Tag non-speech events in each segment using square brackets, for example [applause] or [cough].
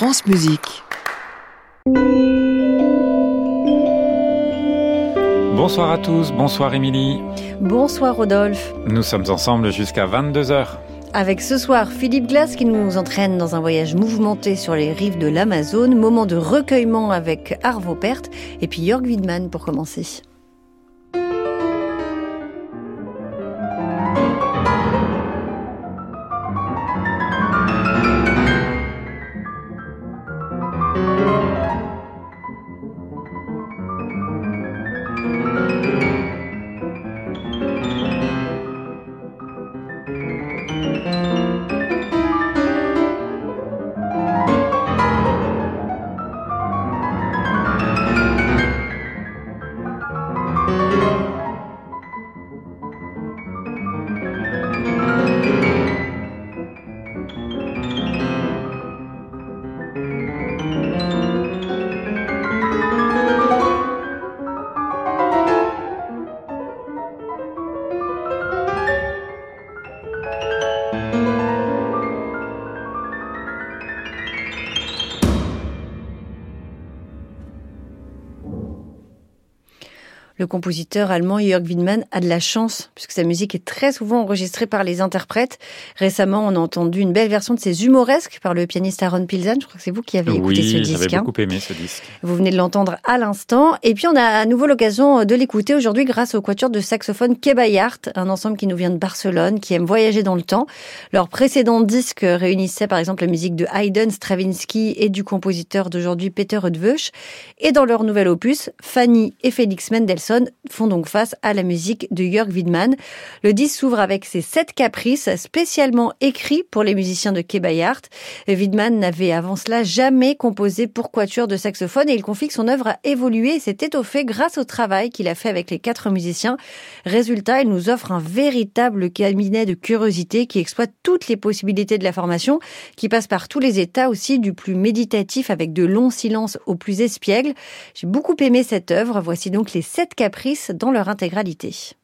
France Musique. Bonsoir à tous, bonsoir Émilie. Bonsoir Rodolphe. Nous sommes ensemble jusqu'à 22h. Avec ce soir Philippe Glass qui nous entraîne dans un voyage mouvementé sur les rives de l'Amazone, moment de recueillement avec Arvo Pärt et puis Jörg Widman pour commencer. Compositeur allemand Jörg Widmann a de la chance puisque sa musique est très souvent enregistrée par les interprètes. Récemment, on a entendu une belle version de ses humoresques par le pianiste Aaron Pilzan. Je crois que c'est vous qui avez écouté ce disque. Oui, j'avais beaucoup aimé ce disque. Vous venez de l'entendre à l'instant. Et puis, on a à nouveau l'occasion de l'écouter aujourd'hui grâce au quatuor de saxophone Kebayart, un ensemble qui nous vient de Barcelone, qui aime voyager dans le temps. Leur précédent disque réunissait par exemple la musique de Haydn, Stravinsky et du compositeur d'aujourd'hui Peter Rudveuch. Et dans leur nouvel opus, Fanny et Félix Mendelssohn font donc face à la musique de Jörg Widmann. Le disque s'ouvre avec ses sept caprices spécialement écrits pour les musiciens de Kebayart. Widmann n'avait avant cela jamais composé pour quatuor de saxophone et il confie que son œuvre a évolué et s'est étoffée grâce au travail qu'il a fait avec les quatre musiciens. Résultat, il nous offre un véritable cabinet de curiosité qui exploite toutes les possibilités de la formation, qui passe par tous les états aussi, du plus méditatif avec de longs silences au plus espiègle. J'ai beaucoup aimé cette œuvre. Voici donc les sept caprices dans leur intégralité.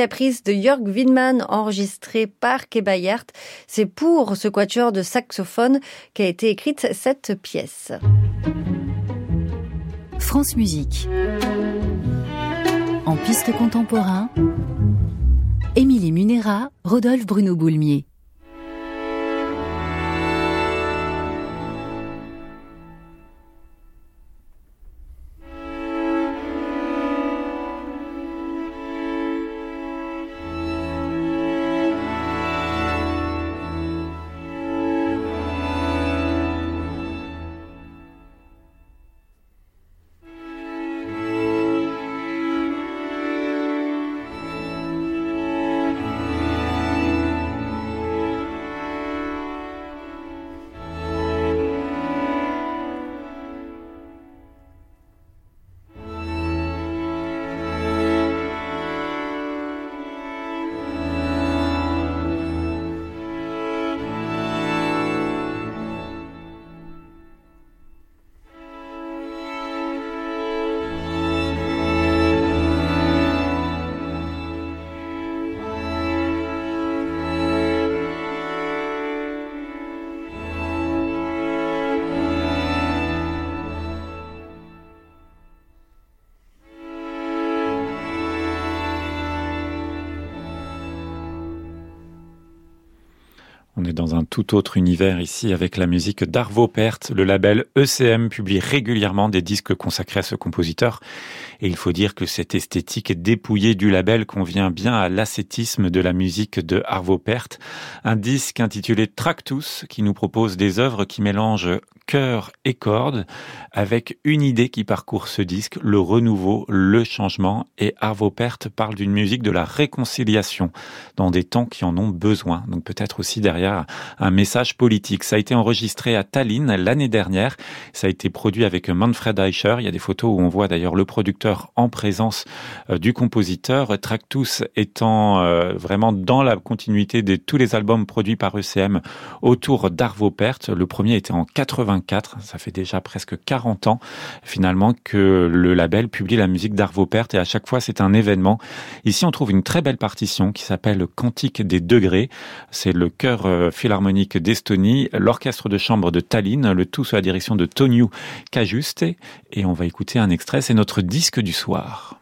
Caprices de Jörg Widmann enregistrés par Kebayart. C'est pour ce quatuor de saxophone qu'a été écrite cette pièce. France Musique. En piste contemporain, Émilie Munera, Rodolphe Bruno Boulmier. On est dans un tout autre univers ici avec la musique d'Arvo Pärt. Le label ECM publie régulièrement des disques consacrés à ce compositeur. Et il faut dire que cette esthétique dépouillée du label convient bien à l'ascétisme de la musique de Arvo Pärt. Un disque intitulé Tractus qui nous propose des œuvres qui mélangent chœur et cordes avec une idée qui parcourt ce disque, le renouveau, le changement. Et Arvo Pärt parle d'une musique de la réconciliation dans des temps qui en ont besoin. Donc peut-être aussi derrière un message politique. Ça a été enregistré à Tallinn l'année dernière. Ça a été produit avec Manfred Eicher. Il y a des photos où on voit d'ailleurs le producteur en présence euh, du compositeur. Tractus étant euh, vraiment dans la continuité de tous les albums produits par ECM autour d'Arvo Pärt. Le premier était en 80 ça fait déjà presque 40 ans finalement que le label publie la musique d'Arvo Pärt et à chaque fois c'est un événement. Ici on trouve une très belle partition qui s'appelle Cantique des degrés. C'est le chœur euh, philharmonique d'Estonie, l'orchestre de chambre de Tallinn, le tout sous la direction de Toniu Kajuste et on va écouter un extrait, c'est notre disque du soir.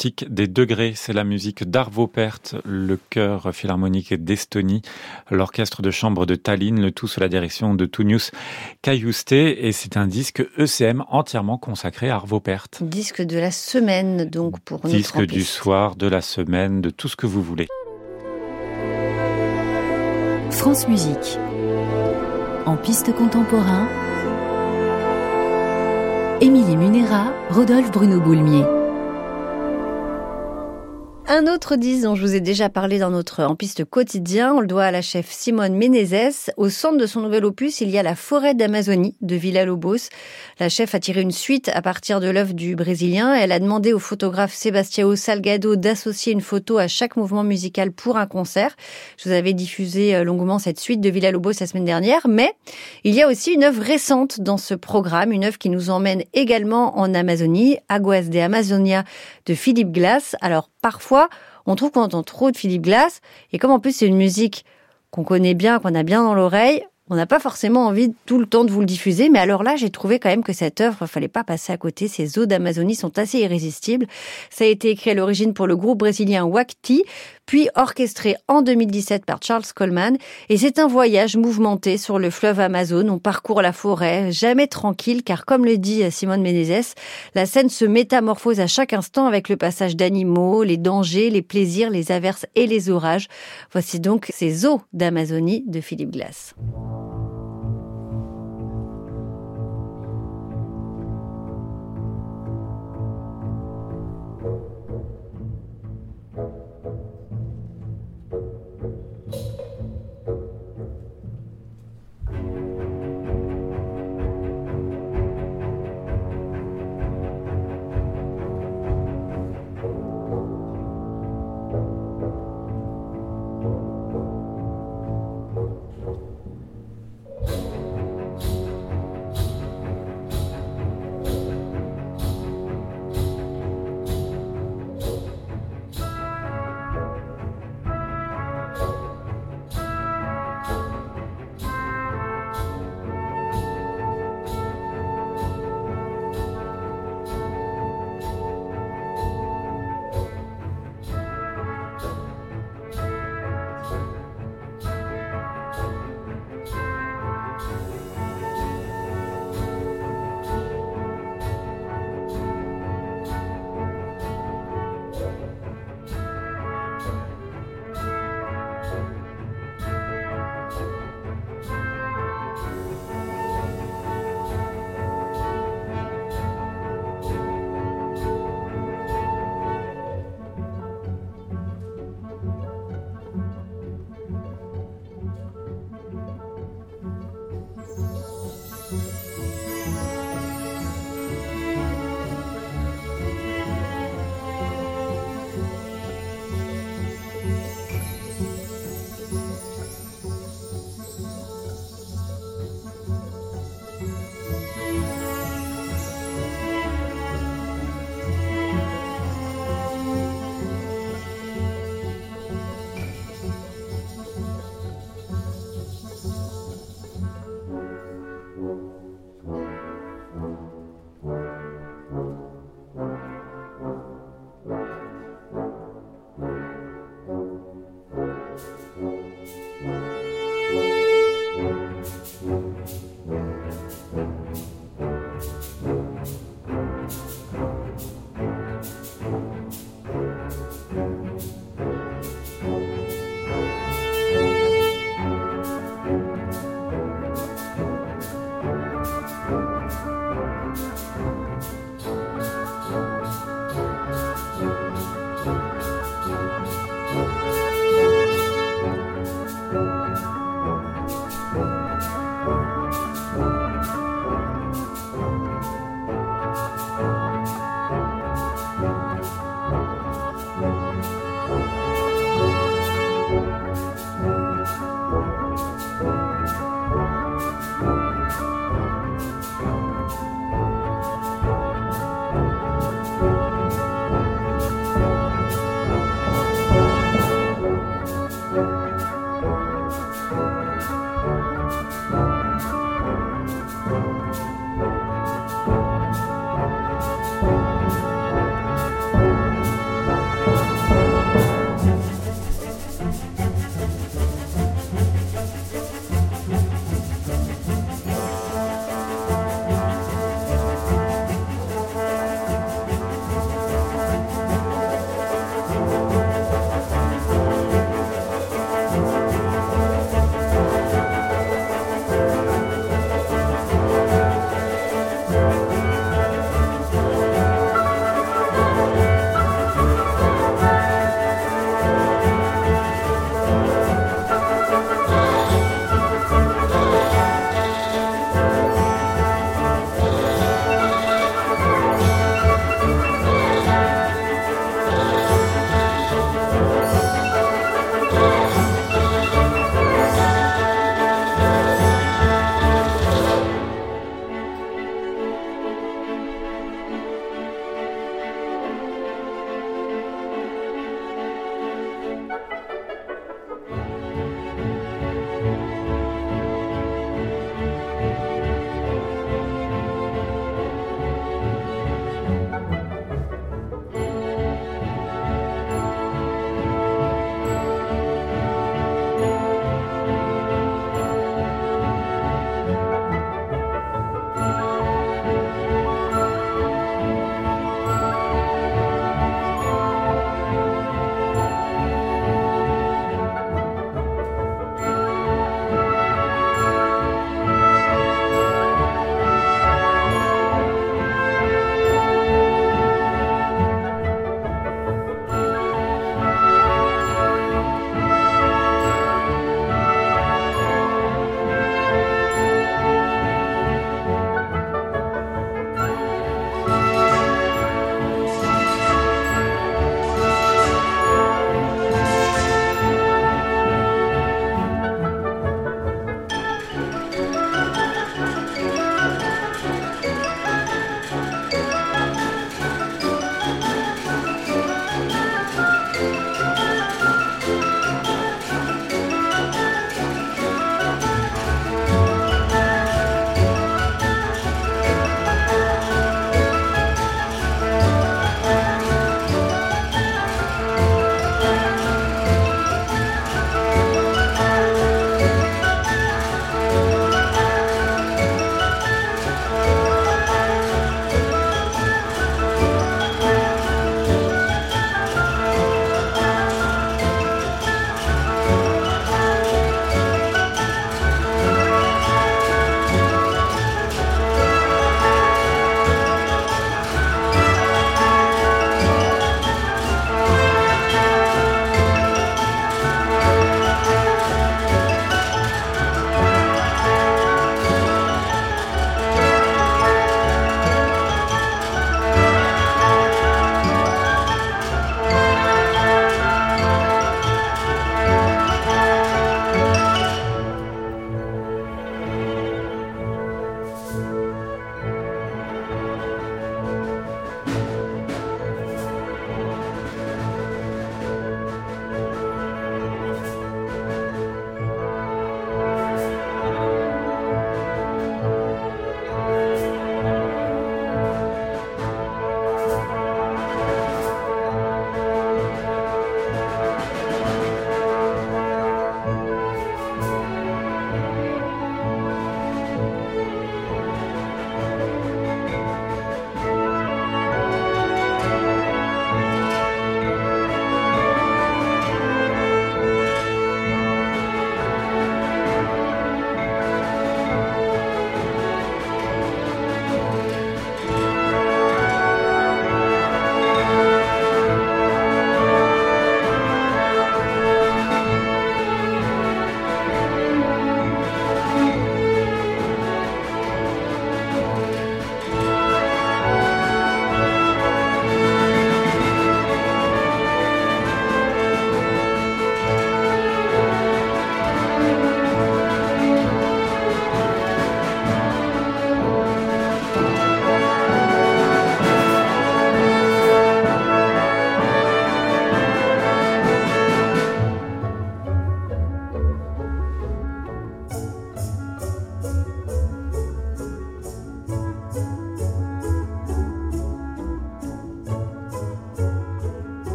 Cantique des degrés, c'est la musique d'Arvo Pärt, le chœur philharmonique d'Estonie, l'orchestre de chambre de Tallinn, le tout sous la direction de Tunius Kayuste, et c'est un disque ECM entièrement consacré à Arvo Pärt. Disque de la semaine, donc, pour nous. Disque du soir, de la semaine, de tout ce que vous voulez. France Musique. En piste contemporain, Émilie Munera, Rodolphe Bruno Boulmier. Un autre disque dont je vous ai déjà parlé dans notre En piste quotidien, on le doit à la chef Simone Menezes. Au centre de son nouvel opus, il y a la forêt d'Amazonie de Villa-Lobos. La chef a tiré une suite à partir de l'œuvre du Brésilien. Elle a demandé au photographe Sebastião Salgado d'associer une photo à chaque mouvement musical pour un concert. Je vous avais diffusé euh, longuement cette suite de Villa-Lobos la semaine dernière, mais il y a aussi une œuvre récente dans ce programme, une œuvre qui nous emmène également en Amazonie, Aguas de Amazonia de Philippe Glass. Alors parfois, on trouve qu'on entend trop de Philippe Glass, et comme en plus c'est une musique qu'on connaît bien, qu'on a bien dans l'oreille, on n'a pas forcément envie tout le temps de vous le diffuser, mais alors là, j'ai trouvé quand même que cette œuvre, fallait pas passer à côté. Ces eaux d'Amazonie sont assez irrésistibles. Ça a été écrit à l'origine pour le groupe brésilien Wakti, puis orchestré en 2017 par Charles Coleman. Et c'est un voyage mouvementé sur le fleuve Amazon. On parcourt la forêt, jamais tranquille, car comme le dit Simone Menezes, la scène se métamorphose à chaque instant avec le passage d'animaux, les dangers, les plaisirs, les averses et les orages. Voici donc ces eaux d'Amazonie de Philippe Glass.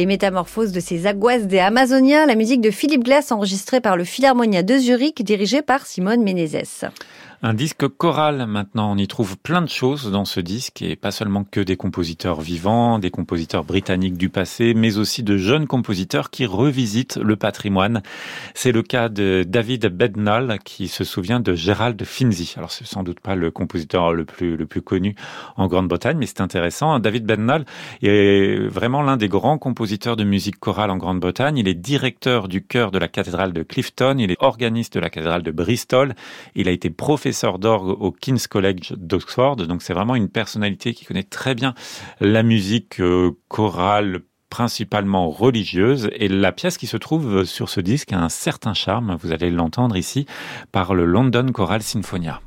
Les métamorphoses de ces aguas des Amazonia, la musique de Philippe Glass enregistrée par le Philharmonia de Zurich dirigé par Simone Menezes. Un disque choral maintenant, on y trouve plein de choses dans ce disque et pas seulement que des compositeurs vivants, des compositeurs britanniques du passé, mais aussi de jeunes compositeurs qui revisitent le patrimoine. C'est le cas de David Bednall qui se souvient de Gérald Finzi. Alors c'est sans doute pas le compositeur le plus le plus connu en Grande-Bretagne, mais c'est intéressant. David Bednall est vraiment l'un des grands compositeurs de musique chorale en Grande-Bretagne. Il est directeur du chœur de la cathédrale de Clifton, il est organiste de la cathédrale de Bristol, il a été professeur professeur d'orgue au King's College d'Oxford. Donc c'est vraiment une personnalité qui connaît très bien la musique euh, chorale principalement religieuse et la pièce qui se trouve sur ce disque a un certain charme, vous allez l'entendre ici, par le London Choral Sinfonia.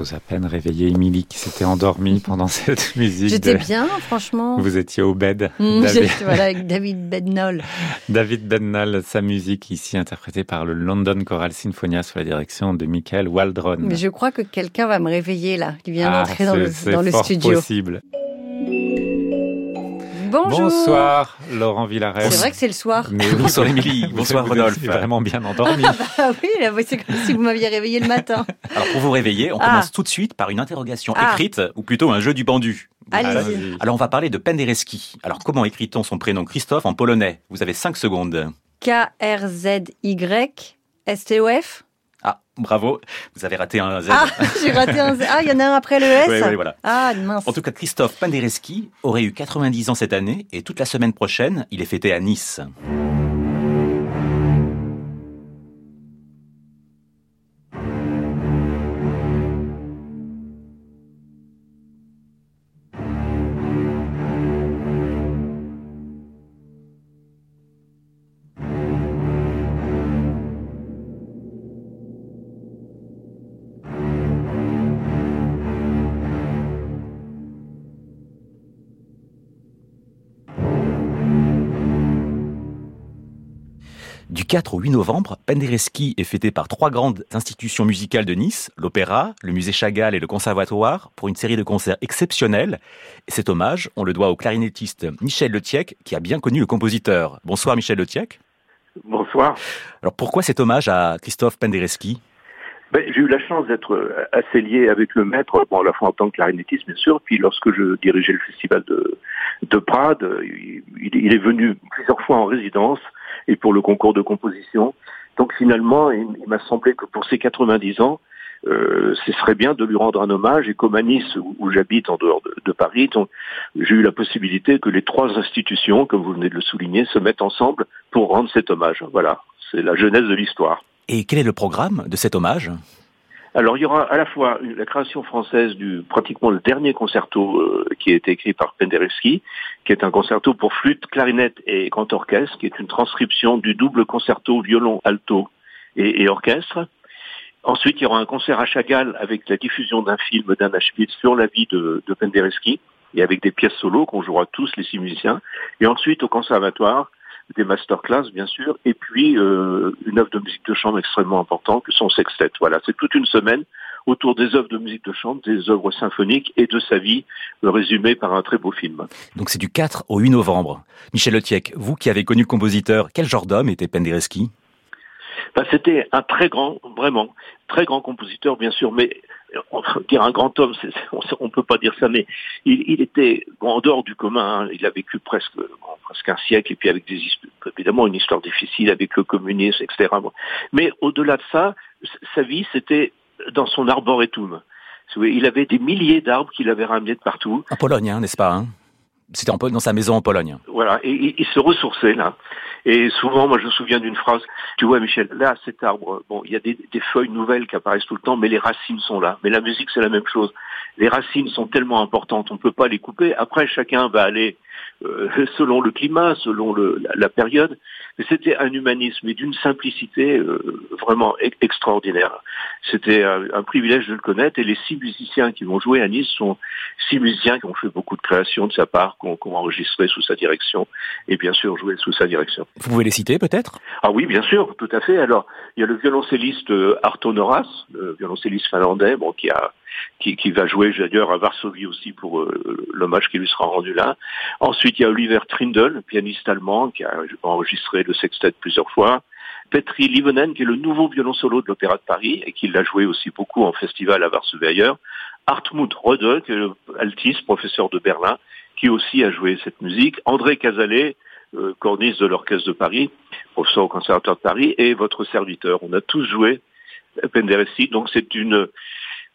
J'ose à peine réveiller Émilie qui s'était endormie [laughs] pendant cette musique. J'étais bien, franchement. Vous étiez au bed. Mmh, [laughs] voilà, avec David Bednall. [laughs] David Bednall, sa musique ici interprétée par le London Choral Sinfonia sous la direction de Michael Waldron. Mais je crois que quelqu'un va me réveiller là, qui vient ah, d'entrer dans le, dans le studio. C'est possible. Bonjour. Bonsoir, Laurent Villarès. C'est vrai que c'est le soir. Mais bonsoir Émilie, bonsoir Rodolphe. Vous vraiment bien endormi. Ah bah oui, c'est comme si vous m'aviez réveillé le matin. Alors pour vous réveiller, on ah. commence tout de suite par une interrogation ah. écrite, ou plutôt un jeu du pendu. Allez-y. Alors on va parler de Penderecki. Alors comment écrit-on son prénom Christophe en polonais? Vous avez 5 secondes. K-R-Z-Y S-T-O-F ah, bravo. Vous avez raté un Z. Ah, j'ai raté un Z. Ah, il y en a un après le S. Oui, oui, voilà. Ah, mince. En tout cas, Christophe Penderecki aurait eu 90 ans cette année et toute la semaine prochaine, il est fêté à Nice. 4 au 8 novembre, Penderecki est fêté par trois grandes institutions musicales de Nice, l'Opéra, le Musée Chagall et le Conservatoire, pour une série de concerts exceptionnels. Et cet hommage, on le doit au clarinettiste Michel Letiec, qui a bien connu le compositeur. Bonsoir Michel Letiec. Bonsoir. Alors pourquoi cet hommage à Christophe Penderecki? Ben, J'ai eu la chance d'être assez lié avec le maître, bon, à la fois en tant que clarinettiste bien sûr, puis lorsque je dirigeais le festival de, de Prades, il, il est venu plusieurs fois en résidence et pour le concours de composition. Donc finalement, il, m'a semblé que pour ses 90 ans, euh, ce serait bien de lui rendre un hommage. Et comme à Nice, où, j'habite en dehors de, Paris, j'ai eu la possibilité que les trois institutions, comme vous venez de le souligner, se mettent ensemble pour rendre cet hommage. Voilà, c'est la genèse de l'histoire. Et quel est le programme de cet hommage alors il y aura à la fois la création française du pratiquement le dernier concerto euh, qui a été écrit par Penderecki, qui est un concerto pour flûte, clarinette et grand orchestre, qui est une transcription du double concerto violon, alto et, orchestre. Ensuite, il y aura un concert à Chagall avec la diffusion d'un film d'Anna Spitz sur la vie de, de Penderecki et avec des pièces solo qu'on jouera tous les six musiciens. Et ensuite, au conservatoire, des masterclass bien sûr, et puis euh, une œuvre de musique de chambre extrêmement importante, que son sextet. Voilà, c'est toute une semaine autour des œuvres de musique de chambre, des œuvres symphoniques et de sa vie, résumée par un très beau film. Donc c'est du 4 au 8 novembre. Michel Letiec, vous qui avez connu le compositeur, quel genre d'homme était Penderecki? Ben, C'était un très grand, vraiment, très grand compositeur bien sûr, mais on dire un grand homme, on ne peut pas dire ça, mais il, était en dehors du commun. Hein. il a vécu presque, presque un siècle, et puis avec des, évidemment une histoire difficile avec le communisme, etc. Mais au-delà de ça, sa vie, c'était dans son arboretum. Il avait des milliers d'arbres qu'il avait ramenés de partout. En Pologne, hein, n'est-ce pas hein? C'était dans sa maison en Pologne. Voilà, et il se ressourçait là. Et souvent, moi, je me souviens d'une phrase. Tu vois, Michel, là, cet arbre, bon, il y a des, des, feuilles nouvelles qui apparaissent tout le temps, mais les racines sont là. Mais la musique, c'est la même chose. Les racines sont tellement importantes, on ne peut pas les couper. Après, chacun va aller euh, [laughs] selon le climat, selon le, la, période. Mais c'était un humanisme et d'une simplicité euh, vraiment extraordinaire. C'était un, privilège de le connaître. Et les six musiciens qui vont jouer à Nice sont six musiciens qui ont fait beaucoup de créations de sa part, qui ont, enregistré sous sa direction et bien sûr joué sous sa direction. Vous pouvez les citer peut-être? Ah oui, bien sûr, tout à fait. Alors, il y a le violoncelliste euh, Arto Noras, le violoncelliste finlandais, bon, qui a qui, qui va jouer d'ailleurs à Varsovie aussi pour euh, l'hommage qui lui sera rendu là. Ensuite, il y a Oliver Trindle, pianiste allemand, qui a enregistré le sextet plusieurs fois. Petri Livonen, qui est le nouveau violon solo de l'Opéra de Paris et qui l'a joué aussi beaucoup en festival à Varsovie ailleurs. Hartmut Rode, qui est le altiste, professeur de Berlin, qui aussi a joué cette musique. André Casalet, euh, corniste de l'Orchestre de Paris, professeur au Conservatoire de Paris, et votre serviteur. On a tous joué Penderecki, donc c'est une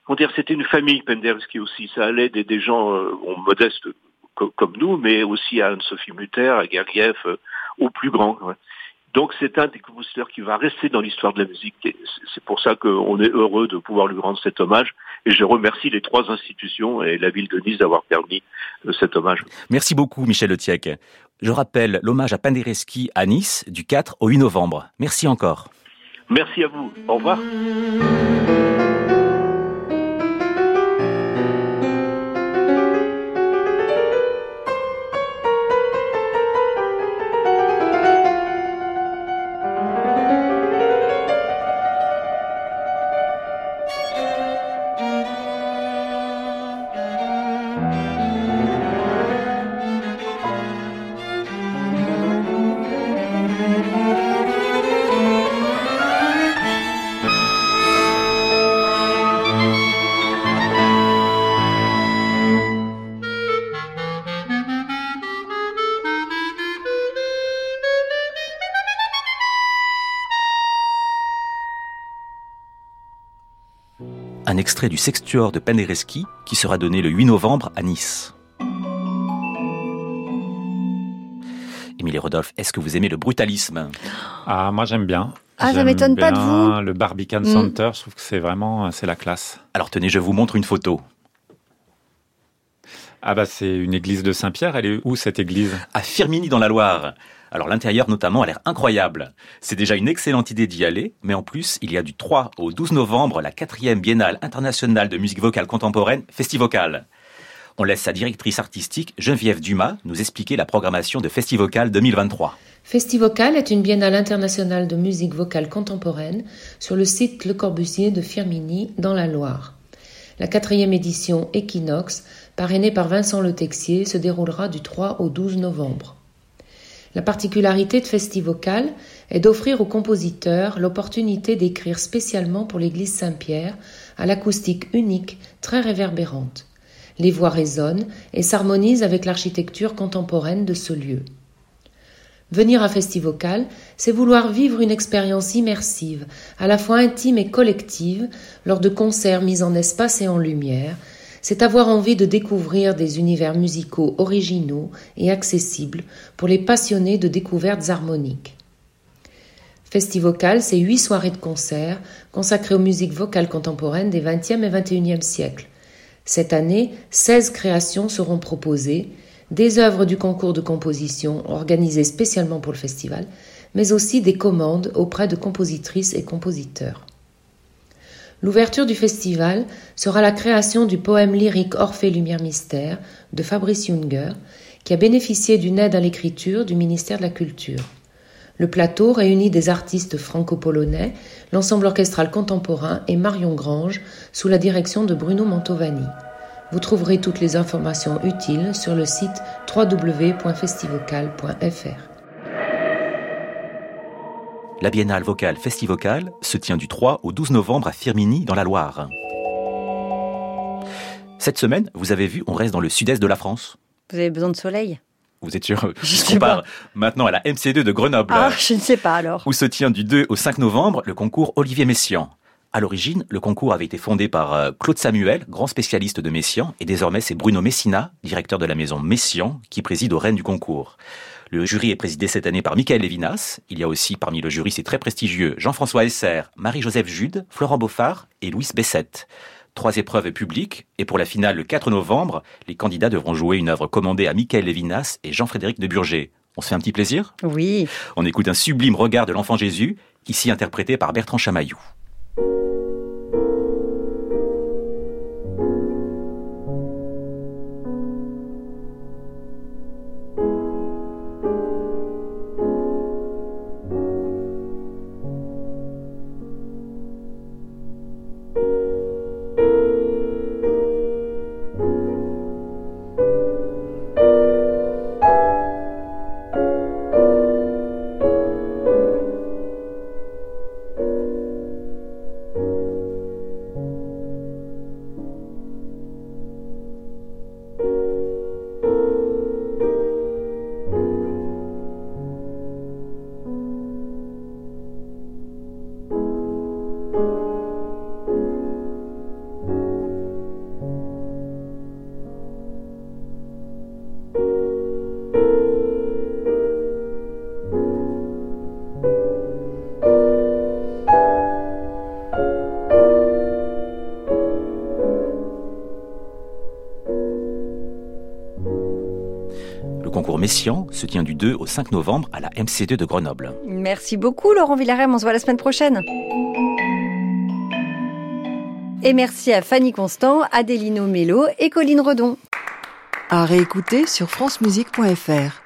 on dire c'était une famille Penderecki aussi. Ça allait des, des gens euh, modestes comme nous, mais aussi à Anne-Sophie Mutter, à Gergiev, euh, au plus grand. Donc c'est un des compositeurs qui va rester dans l'histoire de la musique. C'est pour ça qu'on est heureux de pouvoir lui rendre cet hommage. Et je remercie les trois institutions et la ville de Nice d'avoir permis euh, cet hommage. Merci beaucoup Michel Letiec. Je rappelle l'hommage à Penderecki à Nice du 4 au 8 novembre. Merci encore. Merci à vous. Au revoir. Extrait du Sextuor de Penderecki qui sera donné le 8 novembre à Nice. Émilie Rodolphe, est-ce que vous aimez le brutalisme? Ah, moi j'aime bien. Ah, ça m'étonne pas de vous. Le Barbican Mm. Center, je trouve que c'est vraiment, c'est la classe. Alors tenez, je vous montre une photo. Ah bah c'est une église de Saint-Pierre, elle est où cette église? À Firminy dans la Loire. Alors l'intérieur notamment a l'air incroyable. C'est déjà une excellente idée d'y aller, mais en plus, il y a du 3 au 12 novembre la quatrième biennale internationale de musique vocale contemporaine Festivocal. On laisse sa directrice artistique, Geneviève Dumas, nous expliquer la programmation de Festivocal 2023. Festivocal est une biennale internationale de musique vocale contemporaine sur le site Le Corbusier de Firminy, dans la Loire. La quatrième édition Equinox, parrainée par Vincent Le Texier, se déroulera du 3 au 12 novembre. La particularité de Festivocal est d'offrir aux compositeurs l'opportunité d'écrire spécialement pour l'église Saint-Pierre, à l'acoustique unique, très réverbérante. Les voix résonnent et s'harmonisent avec l'architecture contemporaine de ce lieu. Venir à Festivocal, c'est vouloir vivre une expérience immersive, à la fois intime et collective, lors de concerts mis en espace et en lumière. C'est avoir envie de découvrir des univers musicaux originaux et accessibles pour les passionnés de découvertes harmoniques. Festivocal, c'est huit soirées de concerts consacrées aux musiques vocales contemporaines des XXe et XXIe siècles. Cette année, 16 créations seront proposées, des œuvres du concours de composition organisé spécialement pour le festival, mais aussi des commandes auprès de compositrices et compositeurs. L'ouverture du festival sera la création du poème lyrique Orphée Lumière Mystère de Fabrice Junger, qui a bénéficié d'une aide à l'écriture du ministère de la Culture. Le plateau réunit des artistes franco-polonais, l'ensemble orchestral contemporain et Marion Grange sous la direction de Bruno Mantovani. Vous trouverez toutes les informations utiles sur le site www.festivocal.fr. La biennale vocale Festivocal se tient du 3 au 12 novembre à Firminy dans la Loire. Cette semaine, vous avez vu, on reste dans le sud-est de la France. Vous avez besoin de soleil? Vous êtes sûr? [laughs] Je sais compare maintenant à la MC2 de Grenoble. Ah, je ne sais pas alors. où se tient du 2 au 5 novembre le concours Olivier Messiaen. À l'origine, le concours avait été fondé par euh, Claude Samuel, grand spécialiste de Messiaen, et désormais c'est Bruno Messina, directeur de la maison Messiaen, qui préside aux rênes du concours. Le jury est présidé cette année par Michael Levinas. Il y a aussi parmi le jury, c'est très prestigieux, Jean-François Esser, Marie-Joseph Jude, Florent Beaufard et Louis Bessette. Trois épreuves publiques, et pour la finale le 4 novembre, les candidats devront jouer une œuvre commandée à Michael Levinas et Jean-Frédéric de Burger. On se fait un petit plaisir? Oui. on écoute un sublime regard de l'enfant Jésus, ici interprété par Bertrand Chamaillou. Se tient du 2 au 5 novembre à la MC2 de Grenoble. Merci beaucoup Laurent Villarem, on se voit la semaine prochaine. Et merci à Fanny Constant, Adélino Mello et Colline Redon. À réécouter sur francemusique.fr.